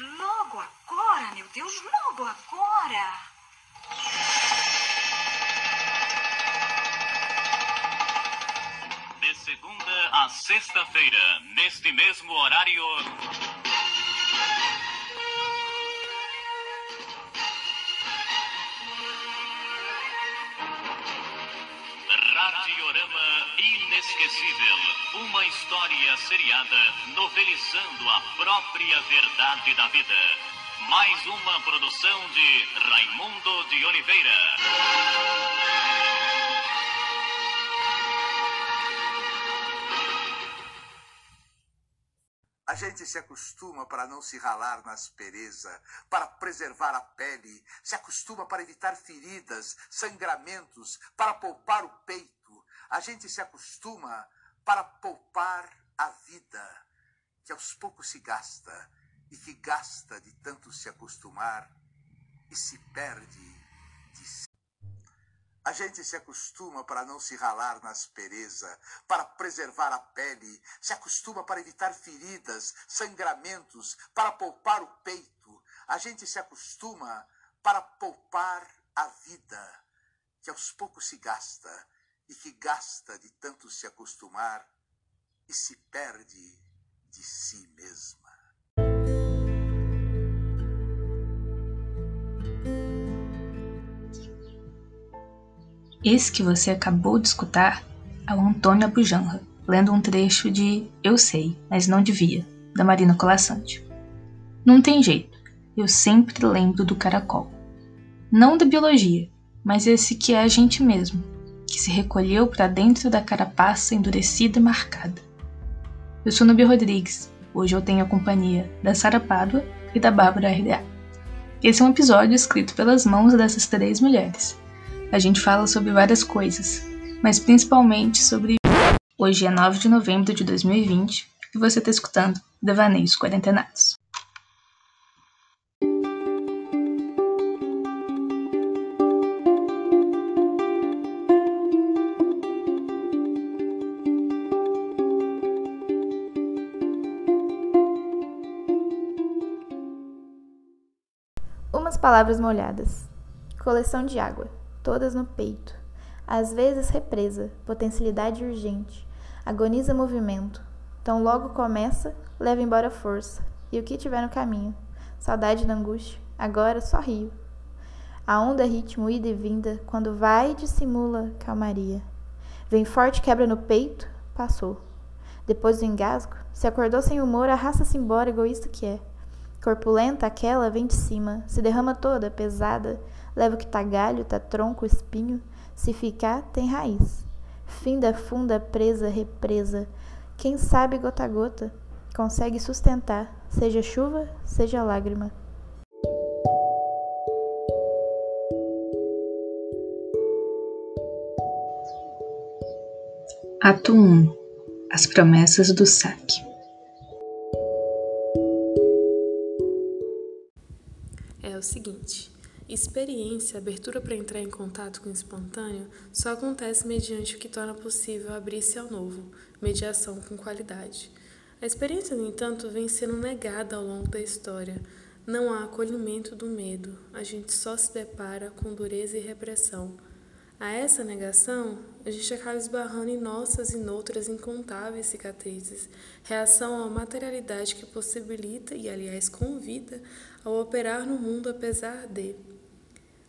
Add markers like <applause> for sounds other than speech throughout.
logo agora, meu Deus, logo agora. De segunda a sexta-feira, neste mesmo horário. Inesquecível. Uma história seriada novelizando a própria verdade da vida. Mais uma produção de Raimundo de Oliveira. A gente se acostuma para não se ralar na aspereza, para preservar a pele, se acostuma para evitar feridas, sangramentos, para poupar o peito. A gente se acostuma para poupar a vida, que aos poucos se gasta e que gasta de tanto se acostumar e se perde de si. A gente se acostuma para não se ralar na aspereza, para preservar a pele, se acostuma para evitar feridas, sangramentos, para poupar o peito. A gente se acostuma para poupar a vida, que aos poucos se gasta e que gasta de tanto se acostumar e se perde de si mesma. Esse que você acabou de escutar é o Antônio Abujanra, lendo um trecho de Eu Sei, mas não devia, da Marina Colassante. Não tem jeito, eu sempre lembro do caracol. Não da biologia, mas esse que é a gente mesmo, que se recolheu para dentro da carapaça endurecida e marcada. Eu sou Nubi Rodrigues, hoje eu tenho a companhia da Sara Pádua e da Bárbara RDA. Esse é um episódio escrito pelas mãos dessas três mulheres, a gente fala sobre várias coisas, mas principalmente sobre. Hoje é 9 de novembro de 2020 e você está escutando Devaneios Quarentenados. Palavras molhadas. Coleção de água todas no peito. Às vezes represa, potencialidade urgente, agoniza movimento. Tão logo começa, leva embora força, e o que tiver no caminho. Saudade da angústia, agora só rio. A onda ritmo ida e vinda, quando vai dissimula calmaria. Vem forte, quebra no peito, passou. Depois do engasgo, se acordou sem humor, arrasta-se embora, egoísta que é. Corpulenta aquela vem de cima, se derrama toda, pesada, Leva o que tá galho, tá tronco, espinho. Se ficar, tem raiz. Finda, funda, presa, represa. Quem sabe gota a gota consegue sustentar, seja chuva, seja lágrima. Ato 1 As promessas do saque Experiência, abertura para entrar em contato com o espontâneo, só acontece mediante o que torna possível abrir-se ao novo, mediação com qualidade. A experiência, no entanto, vem sendo negada ao longo da história. Não há acolhimento do medo, a gente só se depara com dureza e repressão. A essa negação, a gente acaba esbarrando em nossas e noutras incontáveis cicatrizes, reação à materialidade que possibilita e, aliás, convida ao operar no mundo apesar de.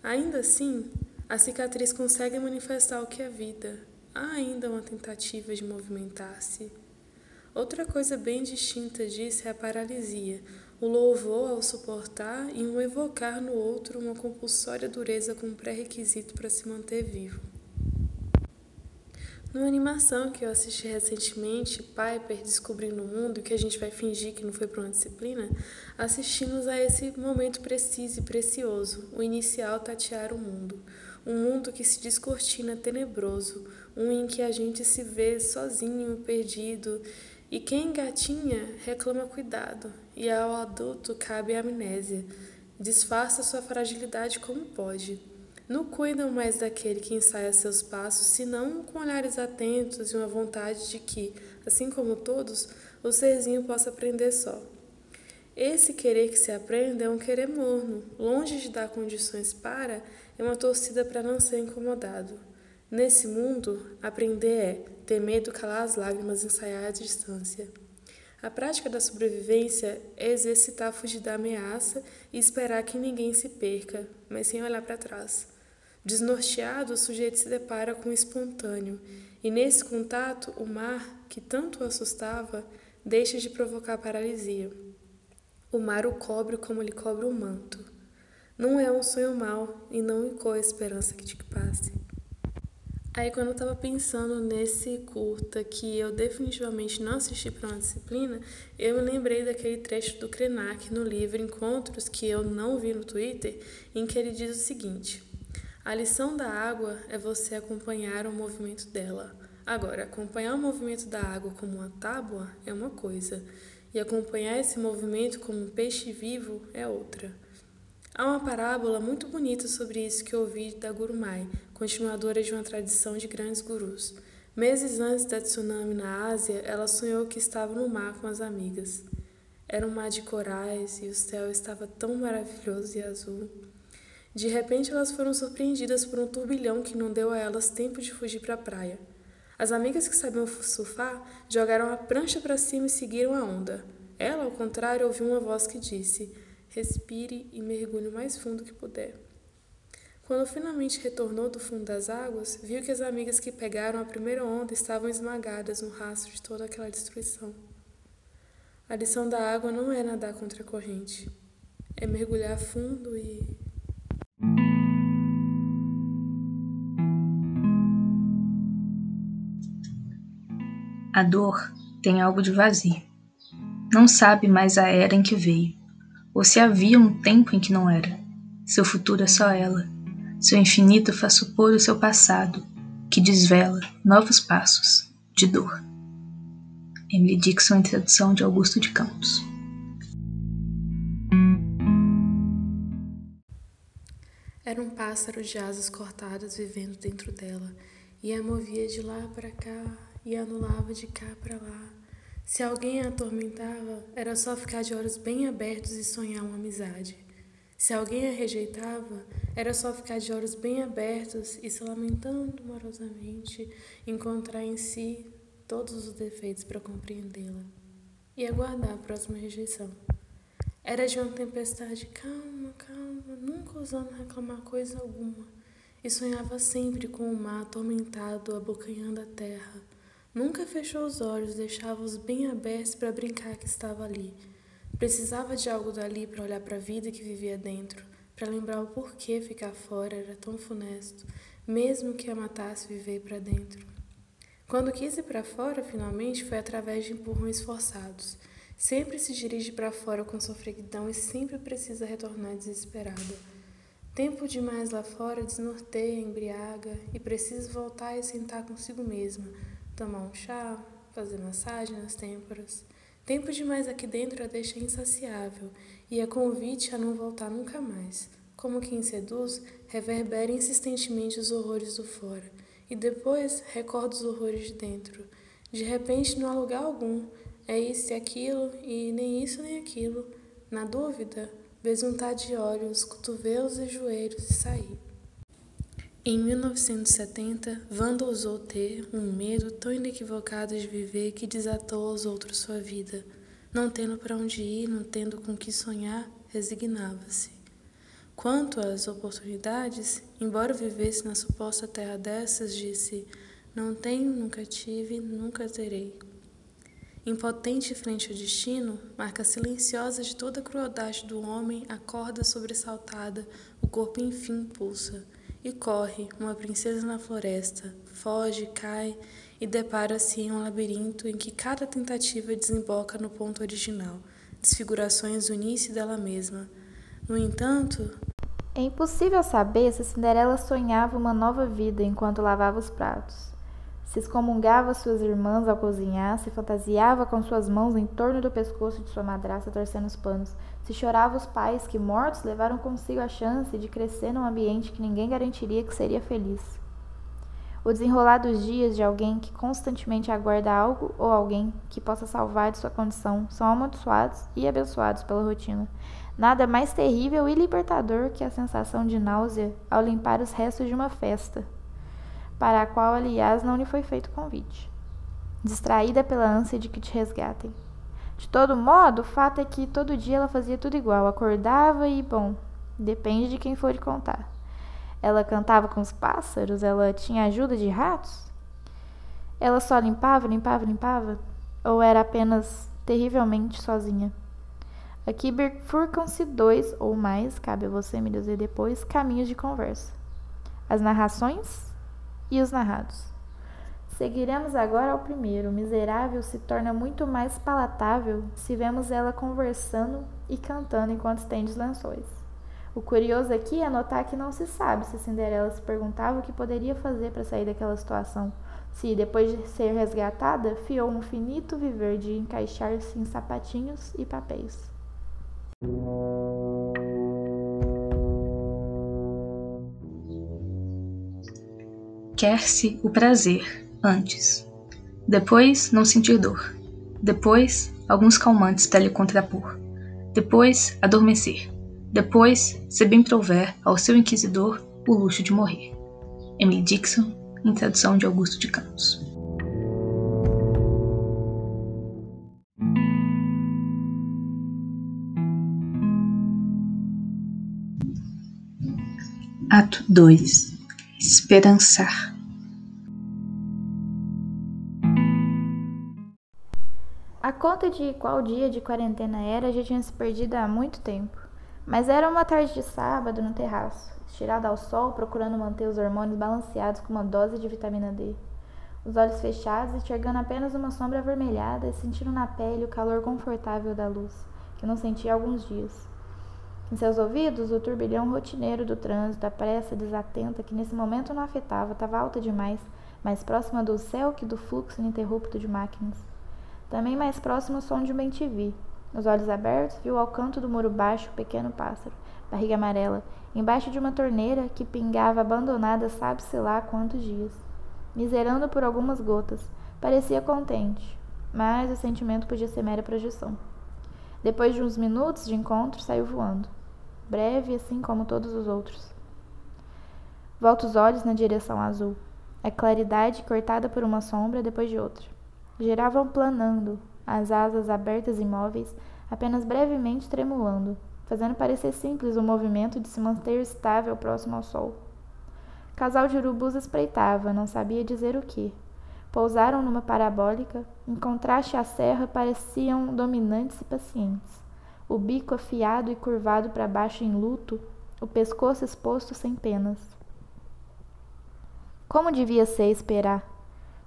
Ainda assim, a cicatriz consegue manifestar o que é vida. Há ainda uma tentativa de movimentar-se. Outra coisa bem distinta disso é a paralisia, o louvor ao suportar e um evocar no outro uma compulsória dureza como pré-requisito para se manter vivo. Numa animação que eu assisti recentemente, Piper Descobrindo o Mundo, que a gente vai fingir que não foi para uma disciplina, assistimos a esse momento preciso e precioso, o inicial tatear o mundo. Um mundo que se descortina tenebroso, um em que a gente se vê sozinho, perdido, e quem engatinha reclama cuidado, e ao adulto cabe a amnésia. Disfarça sua fragilidade como pode não cuidam mais daquele que ensaia seus passos, senão com olhares atentos e uma vontade de que, assim como todos, o serzinho possa aprender só. Esse querer que se aprende é um querer morno, longe de dar condições para, é uma torcida para não ser incomodado. Nesse mundo, aprender é ter medo, calar as lágrimas, ensaiar a distância. A prática da sobrevivência é exercitar fugir da ameaça e esperar que ninguém se perca, mas sem olhar para trás. Desnorteado, o sujeito se depara com o espontâneo, e nesse contato, o mar, que tanto o assustava, deixa de provocar paralisia. O mar o cobre como lhe cobre o manto. Não é um sonho mau e não icou a esperança que te passe. Aí quando eu tava pensando nesse curta que eu definitivamente não assisti para uma disciplina, eu me lembrei daquele trecho do Krenak no livro Encontros que eu não vi no Twitter, em que ele diz o seguinte: A lição da água é você acompanhar o movimento dela. Agora, acompanhar o movimento da água como uma tábua é uma coisa, e acompanhar esse movimento como um peixe vivo é outra. Há uma parábola muito bonita sobre isso que ouvi da Gurumai, continuadora de uma tradição de grandes gurus. Meses antes da tsunami na Ásia, ela sonhou que estava no mar com as amigas. Era um mar de corais e o céu estava tão maravilhoso e azul. De repente, elas foram surpreendidas por um turbilhão que não deu a elas tempo de fugir para a praia. As amigas que sabiam surfar jogaram a prancha para cima e seguiram a onda. Ela, ao contrário, ouviu uma voz que disse: respire e mergulhe o mais fundo que puder. Quando finalmente retornou do fundo das águas, viu que as amigas que pegaram a primeira onda estavam esmagadas no rastro de toda aquela destruição. A lição da água não é nadar contra a corrente, é mergulhar fundo e. A dor tem algo de vazio. Não sabe mais a era em que veio ou se havia um tempo em que não era. Seu futuro é só ela. Seu infinito faz supor o seu passado, que desvela novos passos de dor. Emily Dixon em tradução de Augusto de Campos. Era um pássaro de asas cortadas vivendo dentro dela, e a movia de lá para cá e anulava de cá para lá se alguém a atormentava, era só ficar de olhos bem abertos e sonhar uma amizade. Se alguém a rejeitava, era só ficar de olhos bem abertos e se lamentando morosamente, encontrar em si todos os defeitos para compreendê-la e aguardar a próxima rejeição. Era de uma tempestade calma, calma, nunca ousando reclamar coisa alguma, e sonhava sempre com o mar atormentado abocanhando a terra Nunca fechou os olhos, deixava-os bem abertos para brincar que estava ali. Precisava de algo dali para olhar para a vida que vivia dentro, para lembrar o porquê ficar fora era tão funesto, mesmo que a matasse viver para dentro. Quando quis ir para fora, finalmente, foi através de empurrões forçados. Sempre se dirige para fora com sofreguidão e sempre precisa retornar desesperada. Tempo demais lá fora desnorteia, embriaga e precisa voltar e sentar consigo mesma tomar um chá, fazer massagem nas têmporas. Tempo demais aqui dentro a deixa insaciável e a convite a não voltar nunca mais. Como quem seduz, reverbera insistentemente os horrores do fora e depois recorda os horrores de dentro. De repente, não há lugar algum, é isso e aquilo e nem isso nem aquilo. Na dúvida, besuntar de olhos, cotovelos e joelhos e sair. Em 1970, Wanda ousou ter um medo tão inequivocado de viver que desatou aos outros sua vida. Não tendo para onde ir, não tendo com que sonhar, resignava-se. Quanto às oportunidades, embora vivesse na suposta terra dessas, disse: Não tenho, nunca tive, nunca terei. Impotente frente ao destino, marca silenciosa de toda a crueldade do homem, acorda sobressaltada, o corpo enfim pulsa e corre, uma princesa na floresta, foge, cai e depara-se em um labirinto em que cada tentativa desemboca no ponto original, desfigurações do início dela mesma. No entanto, é impossível saber se Cinderela sonhava uma nova vida enquanto lavava os pratos se excomungava suas irmãs ao cozinhar, se fantasiava com suas mãos em torno do pescoço de sua madrasta torcendo os panos, se chorava os pais que, mortos, levaram consigo a chance de crescer num ambiente que ninguém garantiria que seria feliz. O desenrolar dos dias de alguém que constantemente aguarda algo ou alguém que possa salvar de sua condição são amaldiçoados e abençoados pela rotina. Nada mais terrível e libertador que a sensação de náusea ao limpar os restos de uma festa, para a qual, aliás, não lhe foi feito convite. Distraída pela ânsia de que te resgatem. De todo modo, o fato é que todo dia ela fazia tudo igual, acordava e, bom, depende de quem for contar. Ela cantava com os pássaros? Ela tinha ajuda de ratos? Ela só limpava, limpava, limpava? Ou era apenas terrivelmente sozinha? Aqui bifurcam-se dois ou mais, cabe a você me dizer depois, caminhos de conversa: as narrações e os narrados. Seguiremos agora ao primeiro. O miserável se torna muito mais palatável se vemos ela conversando e cantando enquanto estende os lençóis. O curioso aqui é notar que não se sabe se Cinderela se perguntava o que poderia fazer para sair daquela situação, se, depois de ser resgatada, fiou um finito viver de encaixar-se em sapatinhos e papéis. Quer-se o prazer antes. Depois, não sentir dor. Depois, alguns calmantes para lhe contrapor. Depois, adormecer. Depois, se bem prover ao seu inquisidor o luxo de morrer. Emily Dixon, em tradução de Augusto de Campos. Ato 2 Esperançar conta de qual dia de quarentena era já tinha se perdido há muito tempo. Mas era uma tarde de sábado no terraço, estirada ao sol, procurando manter os hormônios balanceados com uma dose de vitamina D. Os olhos fechados, enxergando apenas uma sombra avermelhada e sentindo na pele o calor confortável da luz, que não sentia há alguns dias. Em seus ouvidos, o turbilhão rotineiro do trânsito, a pressa desatenta que nesse momento não afetava, estava alta demais, mais próxima do céu que do fluxo ininterrupto de máquinas. Também mais próximo o som de um bem-te-vi. Os olhos abertos, viu ao canto do muro baixo o pequeno pássaro, barriga amarela, embaixo de uma torneira que pingava abandonada sabe-se lá quantos dias. Miserando por algumas gotas, parecia contente, mas o sentimento podia ser mera projeção. Depois de uns minutos de encontro, saiu voando breve assim como todos os outros. Volta os olhos na direção azul. A claridade cortada por uma sombra depois de outra. Giravam planando, as asas abertas e imóveis, apenas brevemente tremulando, fazendo parecer simples o movimento de se manter estável próximo ao sol. Casal de urubus espreitava, não sabia dizer o que. Pousaram numa parabólica, em contraste à serra pareciam dominantes e pacientes o bico afiado e curvado para baixo em luto, o pescoço exposto sem penas. Como devia ser esperar,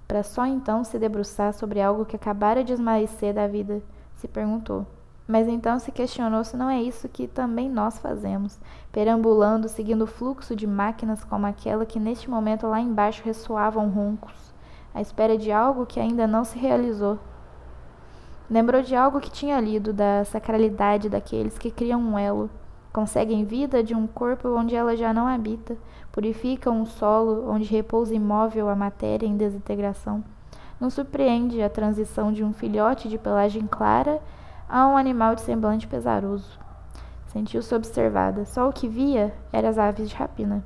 para só então se debruçar sobre algo que acabara de esmaecer da vida, se perguntou. Mas então se questionou se não é isso que também nós fazemos, perambulando, seguindo o fluxo de máquinas como aquela que neste momento lá embaixo ressoavam roncos, à espera de algo que ainda não se realizou. Lembrou de algo que tinha lido, da sacralidade daqueles que criam um elo, conseguem vida de um corpo onde ela já não habita, purificam um solo onde repousa imóvel a matéria em desintegração. Não surpreende a transição de um filhote de pelagem clara a um animal de semblante pesaroso. Sentiu-se observada. Só o que via eram as aves de rapina.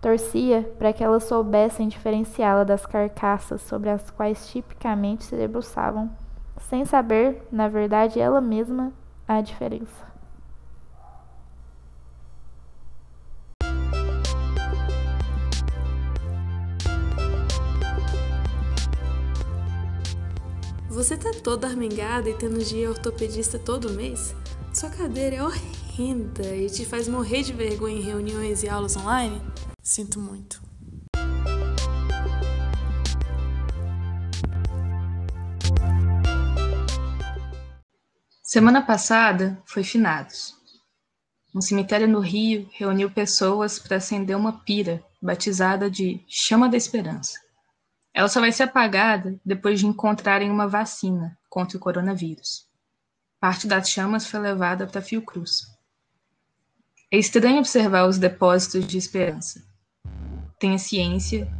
Torcia para que elas soubessem diferenciá-la das carcaças sobre as quais tipicamente se debruçavam sem saber, na verdade, ela mesma a diferença. Você tá toda armengada e tendo dia ortopedista todo mês? Sua cadeira é horrenda e te faz morrer de vergonha em reuniões e aulas online? Sinto muito. Semana passada foi finados. Um cemitério no Rio reuniu pessoas para acender uma pira batizada de Chama da Esperança. Ela só vai ser apagada depois de encontrarem uma vacina contra o coronavírus. Parte das chamas foi levada para Fiocruz. É estranho observar os depósitos de esperança. Tem a ciência,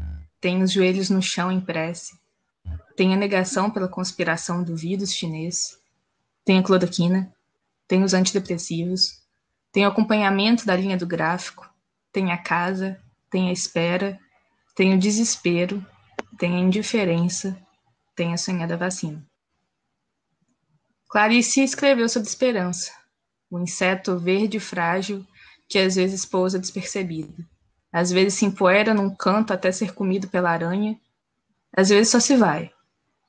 tem os joelhos no chão em prece, tem a negação pela conspiração do vírus chinês, tem a cloroquina, tem os antidepressivos, tem o acompanhamento da linha do gráfico, tem a casa, tem a espera, tem o desespero, tem a indiferença, tem a sonhada vacina. Clarice escreveu sobre esperança, o inseto verde frágil que às vezes pousa despercebido. Às vezes se empoeira num canto até ser comido pela aranha, às vezes só se vai,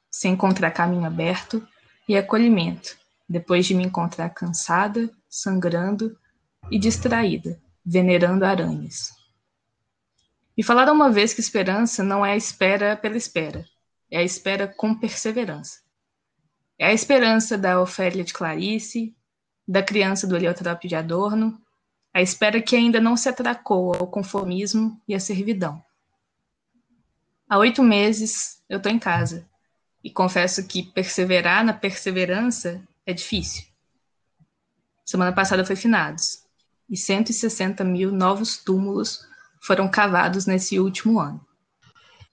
sem encontrar caminho aberto e acolhimento, depois de me encontrar cansada, sangrando e distraída, venerando aranhas. Me falaram uma vez que esperança não é a espera pela espera, é a espera com perseverança. É a esperança da Ofélia de Clarice, da criança do Heliotrope de Adorno, a espera que ainda não se atracou ao conformismo e à servidão. Há oito meses eu estou em casa e confesso que perseverar na perseverança é difícil. Semana passada foi finados e 160 mil novos túmulos foram cavados nesse último ano.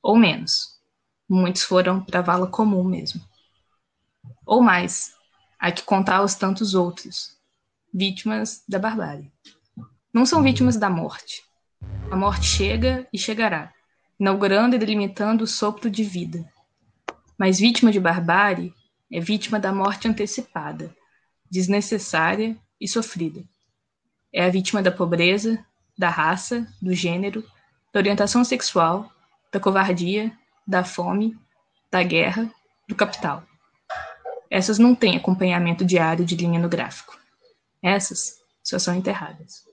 Ou menos. Muitos foram para a vala comum mesmo. Ou mais, há que contar os tantos outros, vítimas da barbárie. Não são vítimas da morte. A morte chega e chegará, inaugurando e delimitando o sopro de vida. Mas vítima de barbárie é vítima da morte antecipada, desnecessária e sofrida. É a vítima da pobreza, da raça, do gênero, da orientação sexual, da covardia, da fome, da guerra, do capital. Essas não têm acompanhamento diário de linha no gráfico. Essas só são enterradas.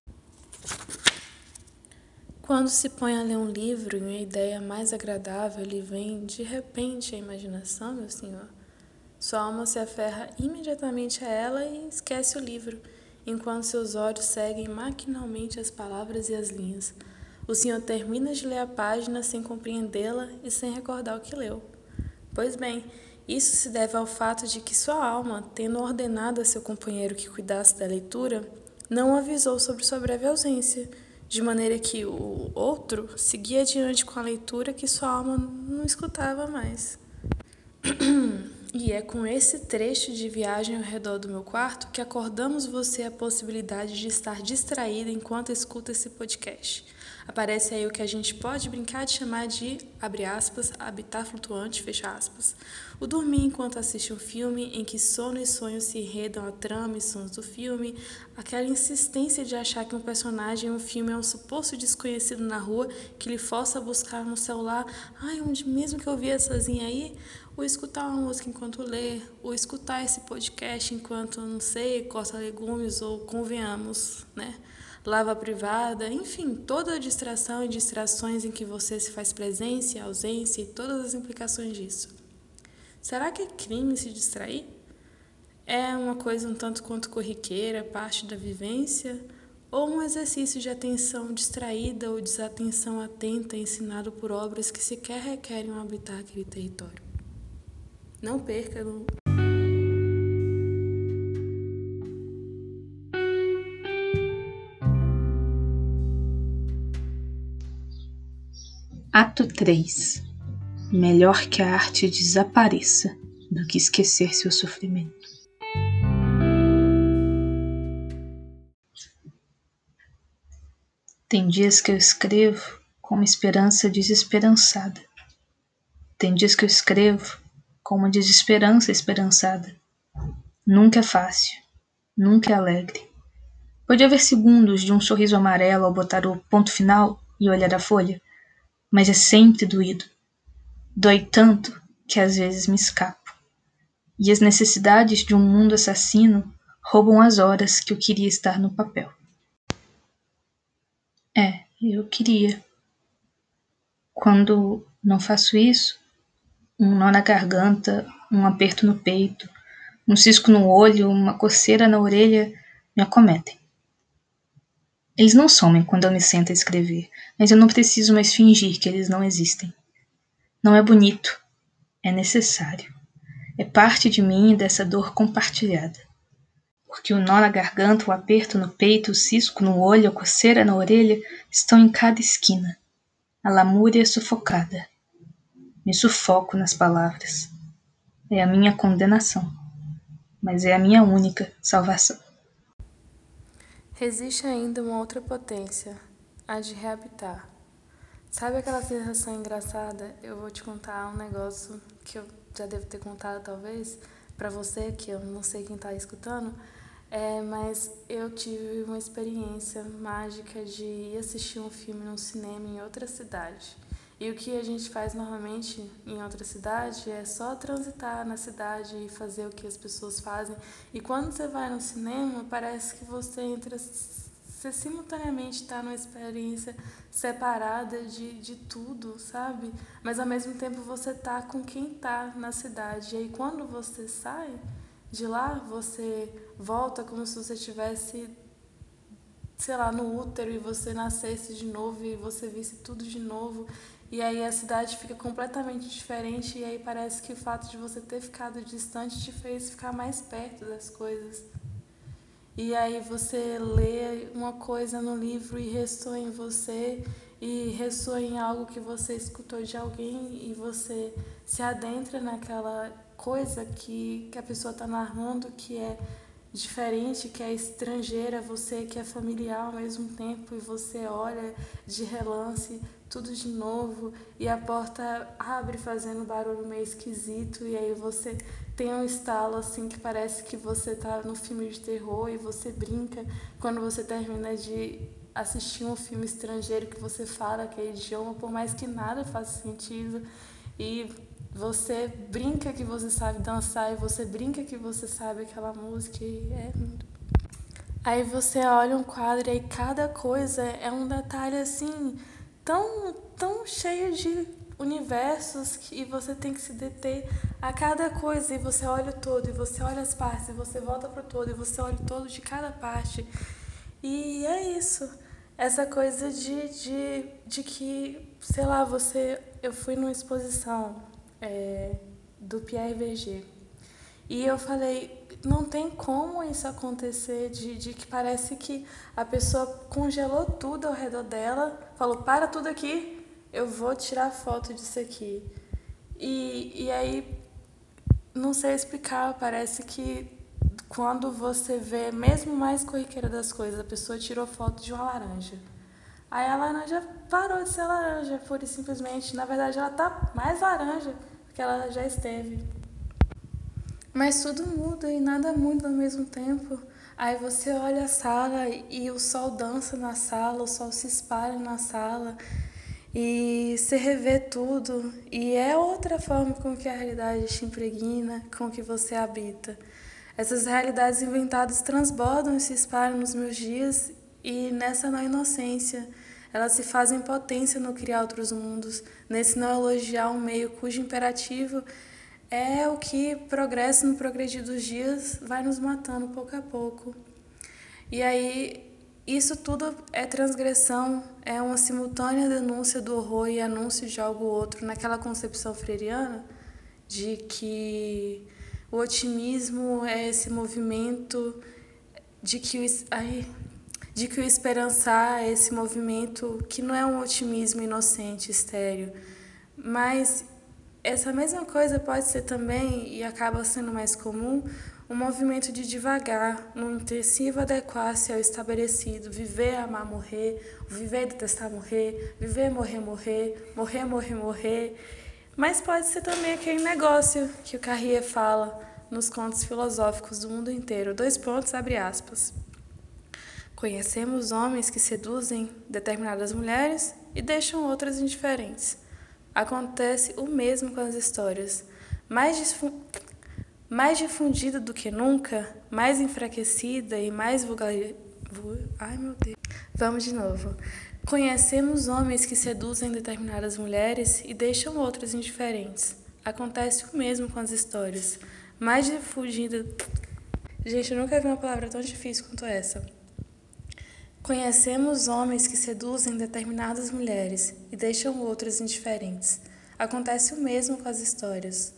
Quando se põe a ler um livro e uma ideia mais agradável lhe vem de repente à imaginação, meu senhor, sua alma se aferra imediatamente a ela e esquece o livro, enquanto seus olhos seguem maquinalmente as palavras e as linhas. O senhor termina de ler a página sem compreendê-la e sem recordar o que leu. Pois bem, isso se deve ao fato de que sua alma, tendo ordenado a seu companheiro que cuidasse da leitura, não avisou sobre sua breve ausência de maneira que o outro seguia adiante com a leitura que sua alma não escutava mais. <clears throat> E é com esse trecho de viagem ao redor do meu quarto que acordamos você a possibilidade de estar distraída enquanto escuta esse podcast. Aparece aí o que a gente pode brincar de chamar de, abre aspas, habitat flutuante, fecha aspas. O dormir enquanto assiste um filme em que sono e sonho se enredam a trama e sons do filme, aquela insistência de achar que um personagem em um filme é um suposto desconhecido na rua que lhe força a buscar no celular, ai, onde mesmo que eu vi sozinha aí? Ou escutar uma música enquanto lê, ou escutar esse podcast enquanto, não sei, corta legumes, ou convenhamos, né? lava privada, enfim, toda a distração e distrações em que você se faz presença, ausência e todas as implicações disso. Será que é crime se distrair? É uma coisa um tanto quanto corriqueira, parte da vivência, ou um exercício de atenção distraída ou desatenção atenta ensinado por obras que sequer requerem habitar aquele território? Não perca Ato 3 Melhor que a arte desapareça do que esquecer seu sofrimento. Tem dias que eu escrevo com uma esperança desesperançada. Tem dias que eu escrevo com uma desesperança esperançada. Nunca é fácil, nunca é alegre. Pode haver segundos de um sorriso amarelo ao botar o ponto final e olhar a folha mas é sempre doído. Dói tanto que às vezes me escapo. E as necessidades de um mundo assassino roubam as horas que eu queria estar no papel. É, eu queria. Quando não faço isso, um nó na garganta, um aperto no peito, um cisco no olho, uma coceira na orelha me acometem. Eles não somem quando eu me sento a escrever, mas eu não preciso mais fingir que eles não existem. Não é bonito, é necessário. É parte de mim e dessa dor compartilhada. Porque o nó na garganta, o aperto no peito, o cisco no olho, a coceira na orelha estão em cada esquina. A lamúria sufocada, Me sufoco nas palavras. É a minha condenação, mas é a minha única salvação. Resiste ainda uma outra potência, a de reabitar. Sabe aquela sensação engraçada? Eu vou te contar um negócio que eu já devo ter contado talvez para você, que eu não sei quem está escutando, é, mas eu tive uma experiência mágica de ir assistir um filme no cinema em outra cidade. E o que a gente faz normalmente em outra cidade é só transitar na cidade e fazer o que as pessoas fazem. E quando você vai no cinema, parece que você entra você simultaneamente está numa experiência separada de, de tudo, sabe? Mas ao mesmo tempo você tá com quem tá na cidade. E aí quando você sai de lá, você volta como se você tivesse sei lá, no útero e você nascesse de novo e você visse tudo de novo. E aí a cidade fica completamente diferente e aí parece que o fato de você ter ficado distante te fez ficar mais perto das coisas. E aí você lê uma coisa no livro e ressoa em você e ressoa em algo que você escutou de alguém e você se adentra naquela coisa que, que a pessoa está narrando que é diferente, que é estrangeira, você que é familiar ao mesmo tempo e você olha de relance tudo de novo e a porta abre fazendo barulho meio esquisito e aí você tem um estalo assim que parece que você está no filme de terror e você brinca quando você termina de assistir um filme estrangeiro que você fala aquele idioma, por mais que nada faça sentido e você brinca que você sabe dançar e você brinca que você sabe aquela música e é muito Aí você olha um quadro e cada coisa é um detalhe assim tão, tão cheio de universos que, você tem que se deter a cada coisa. E você olha o todo e você olha as partes e você volta para o todo e você olha o todo de cada parte. E é isso. Essa coisa de, de, de que sei lá você eu fui numa exposição é, do Pierre Verger e eu falei não tem como isso acontecer de, de que parece que a pessoa congelou tudo ao redor dela, falou, para tudo aqui, eu vou tirar foto disso aqui. E, e aí, não sei explicar, parece que quando você vê, mesmo mais corriqueira das coisas, a pessoa tirou foto de uma laranja. Aí a laranja parou de ser laranja, pura e simplesmente. Na verdade, ela tá mais laranja do que ela já esteve. Mas tudo muda e nada muda ao mesmo tempo. Aí você olha a sala e o sol dança na sala, o sol se espalha na sala e você revê tudo. E é outra forma com que a realidade te impregna, com que você habita. Essas realidades inventadas transbordam e se espalham nos meus dias e nessa não inocência. Elas se fazem potência no criar outros mundos, nesse não elogiar um meio cujo imperativo é o que progresso no progredir dos dias vai nos matando pouco a pouco. E aí isso tudo é transgressão, é uma simultânea denúncia do horror e anúncio de algo outro naquela concepção freiriana de que o otimismo é esse movimento de que o, ai, de que o esperançar é esse movimento que não é um otimismo inocente, estéreo, mas essa mesma coisa pode ser também, e acaba sendo mais comum, um movimento de devagar, no intensivo adequar-se ao estabelecido, viver, amar, morrer, viver, detestar, morrer, viver, morrer, morrer, morrer, morrer, morrer. Mas pode ser também aquele negócio que o Carrier fala nos contos filosóficos do mundo inteiro. Dois pontos, abre aspas. Conhecemos homens que seduzem determinadas mulheres e deixam outras indiferentes acontece o mesmo com as histórias. Mais, mais difundida do que nunca, mais enfraquecida e mais vulgar. Ai meu Deus. Vamos de novo. Conhecemos homens que seduzem determinadas mulheres e deixam outras indiferentes. Acontece o mesmo com as histórias. Mais difundida. Gente, eu nunca vi uma palavra tão difícil quanto essa. Conhecemos homens que seduzem determinadas mulheres e deixam outras indiferentes. Acontece o mesmo com as histórias.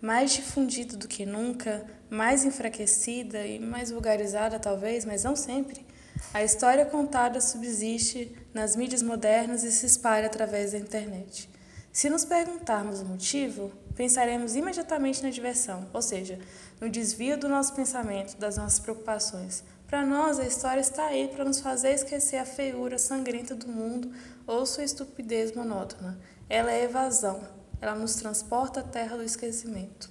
Mais difundida do que nunca, mais enfraquecida e mais vulgarizada, talvez, mas não sempre, a história contada subsiste nas mídias modernas e se espalha através da internet. Se nos perguntarmos o motivo, pensaremos imediatamente na diversão, ou seja, no desvio do nosso pensamento, das nossas preocupações. Para nós, a história está aí para nos fazer esquecer a feiura sangrenta do mundo ou sua estupidez monótona. Ela é evasão, ela nos transporta à terra do esquecimento.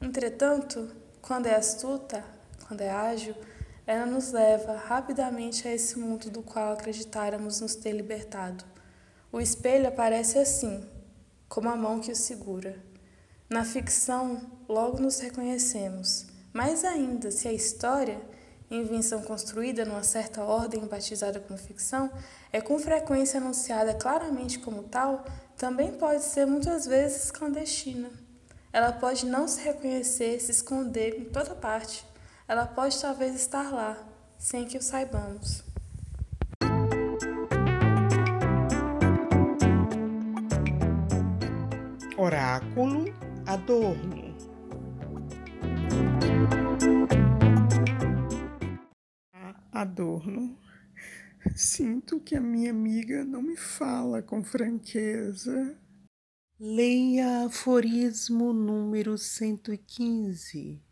Entretanto, quando é astuta, quando é ágil, ela nos leva rapidamente a esse mundo do qual acreditáramos nos ter libertado. O espelho aparece assim, como a mão que o segura. Na ficção, logo nos reconhecemos. Mais ainda, se a história, invenção construída numa certa ordem batizada como ficção, é com frequência anunciada claramente como tal, também pode ser muitas vezes clandestina. Ela pode não se reconhecer, se esconder em toda parte. Ela pode talvez estar lá, sem que o saibamos. Oráculo Adorno. Adorno, sinto que a minha amiga não me fala com franqueza. Leia aforismo número 115.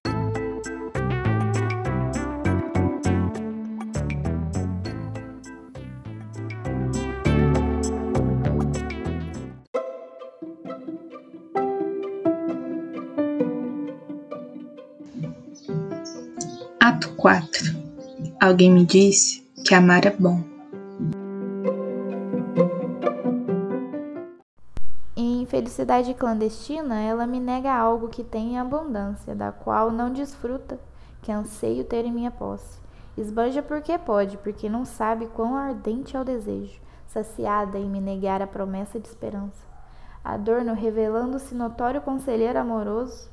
Alguém me disse que amar é bom. Em felicidade clandestina, ela me nega algo que tem em abundância, da qual não desfruta, que anseio ter em minha posse. Esbanja porque pode, porque não sabe quão ardente é o desejo, saciada em me negar a promessa de esperança. Adorno, revelando-se notório conselheiro amoroso,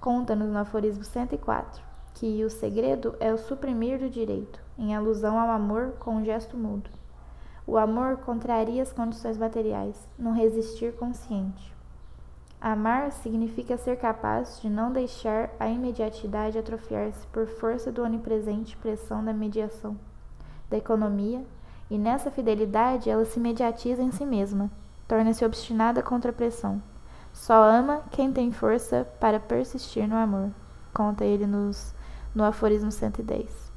conta-nos no aforismo 104 que o segredo é o suprimir do direito, em alusão ao amor com um gesto mudo. O amor contraria as condições materiais, no resistir consciente. Amar significa ser capaz de não deixar a imediatidade atrofiar-se por força do onipresente pressão da mediação, da economia, e nessa fidelidade ela se mediatiza em si mesma, torna-se obstinada contra a pressão. Só ama quem tem força para persistir no amor, conta ele nos no aforismo 110.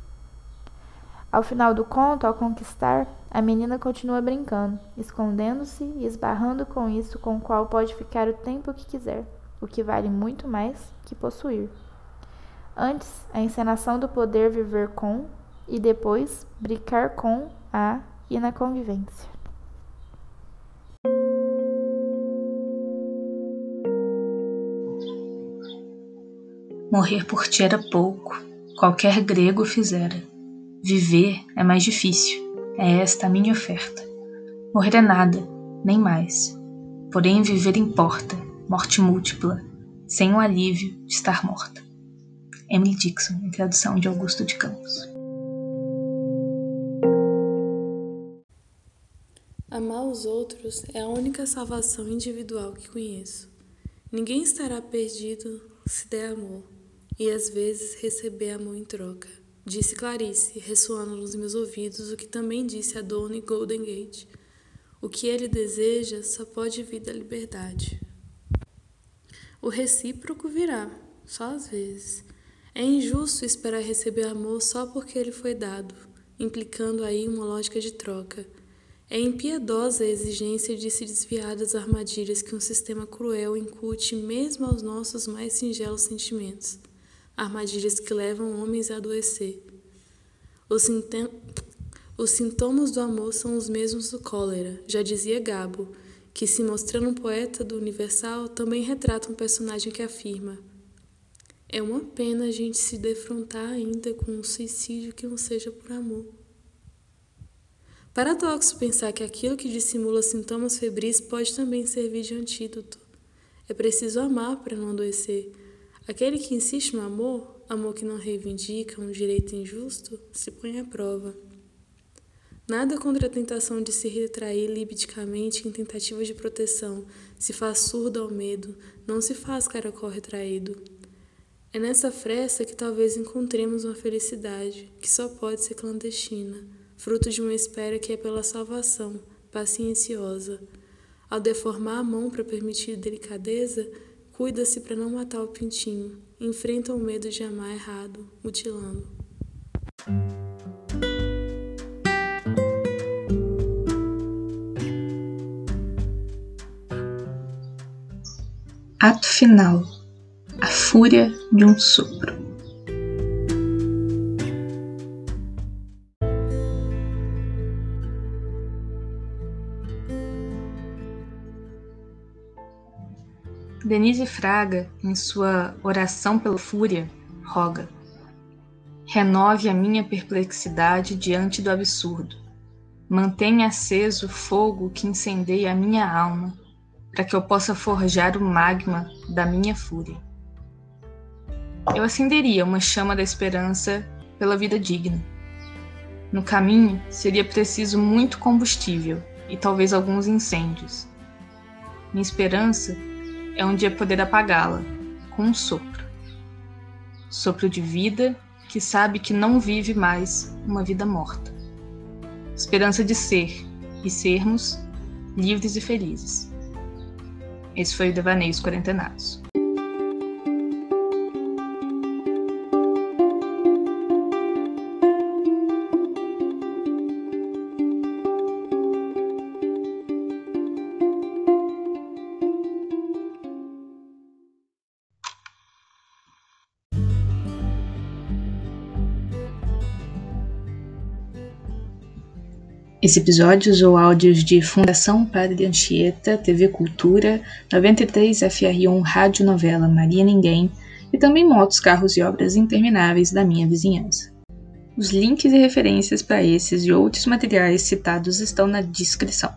Ao final do conto, ao conquistar, a menina continua brincando, escondendo-se e esbarrando com isso com o qual pode ficar o tempo que quiser, o que vale muito mais que possuir. Antes, a encenação do poder viver com e depois brincar com a e na convivência. Morrer por ti era pouco, qualquer grego fizera. Viver é mais difícil, é esta a minha oferta. Morrer é nada, nem mais. Porém, viver importa, morte múltipla, sem o alívio de estar morta. Emily Dixon, em tradução de Augusto de Campos. Amar os outros é a única salvação individual que conheço. Ninguém estará perdido se der amor e às vezes receber amor em troca. Disse Clarice, ressoando nos meus ouvidos o que também disse a Dona Golden Gate. O que ele deseja só pode vir da liberdade. O recíproco virá, só às vezes. É injusto esperar receber amor só porque ele foi dado, implicando aí uma lógica de troca. É impiedosa a exigência de se desviar das armadilhas que um sistema cruel incute mesmo aos nossos mais singelos sentimentos armadilhas que levam homens a adoecer. Os, os sintomas do amor são os mesmos do cólera, já dizia Gabo, que, se mostrando um poeta do universal, também retrata um personagem que afirma: É uma pena a gente se defrontar ainda com um suicídio que não seja por amor. Paradoxo pensar que aquilo que dissimula sintomas febris pode também servir de antídoto. É preciso amar para não adoecer Aquele que insiste no amor, amor que não reivindica um direito injusto, se põe à prova. Nada contra a tentação de se retrair libidicamente em tentativa de proteção, se faz surdo ao medo, não se faz caracol retraído. É nessa fresta que talvez encontremos uma felicidade, que só pode ser clandestina, fruto de uma espera que é pela salvação, pacienciosa. Ao deformar a mão para permitir delicadeza, cuida-se para não matar o pintinho. Enfrenta o medo de amar errado, mutilando. Ato final: A fúria de um sopro. Denise Fraga, em sua Oração pela Fúria, roga: Renove a minha perplexidade diante do absurdo. Mantenha aceso o fogo que incendeia a minha alma, para que eu possa forjar o magma da minha fúria. Eu acenderia uma chama da esperança pela vida digna. No caminho seria preciso muito combustível e talvez alguns incêndios. Minha esperança é um dia poder apagá-la com um sopro. Sopro de vida que sabe que não vive mais uma vida morta. Esperança de ser e sermos livres e felizes. Esse foi o Devaneios Quarentenados. Esse episódio usou áudios de Fundação Padre Anchieta, TV Cultura, 93 FR1 Rádio Novela Maria Ninguém e também motos, carros e obras intermináveis da minha vizinhança. Os links e referências para esses e outros materiais citados estão na descrição.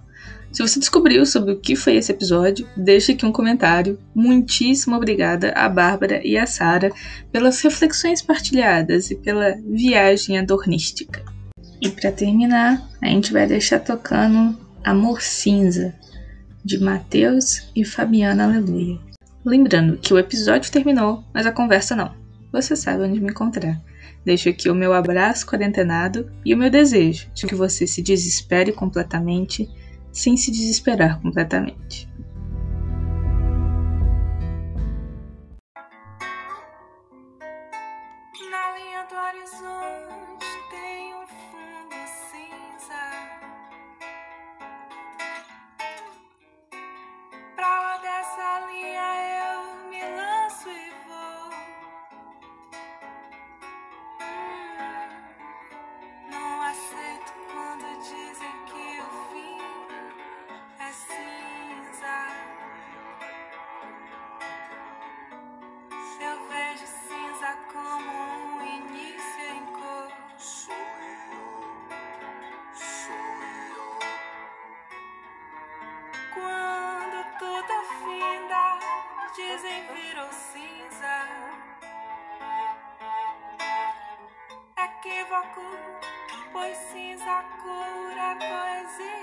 Se você descobriu sobre o que foi esse episódio, deixe aqui um comentário. Muitíssimo obrigada a Bárbara e a Sara pelas reflexões partilhadas e pela viagem adornística. E para terminar, a gente vai deixar tocando Amor Cinza, de Mateus e Fabiana Aleluia. Lembrando que o episódio terminou, mas a conversa não. Você sabe onde me encontrar. Deixo aqui o meu abraço quarentenado e o meu desejo de que você se desespere completamente sem se desesperar completamente. Pois cura poesia.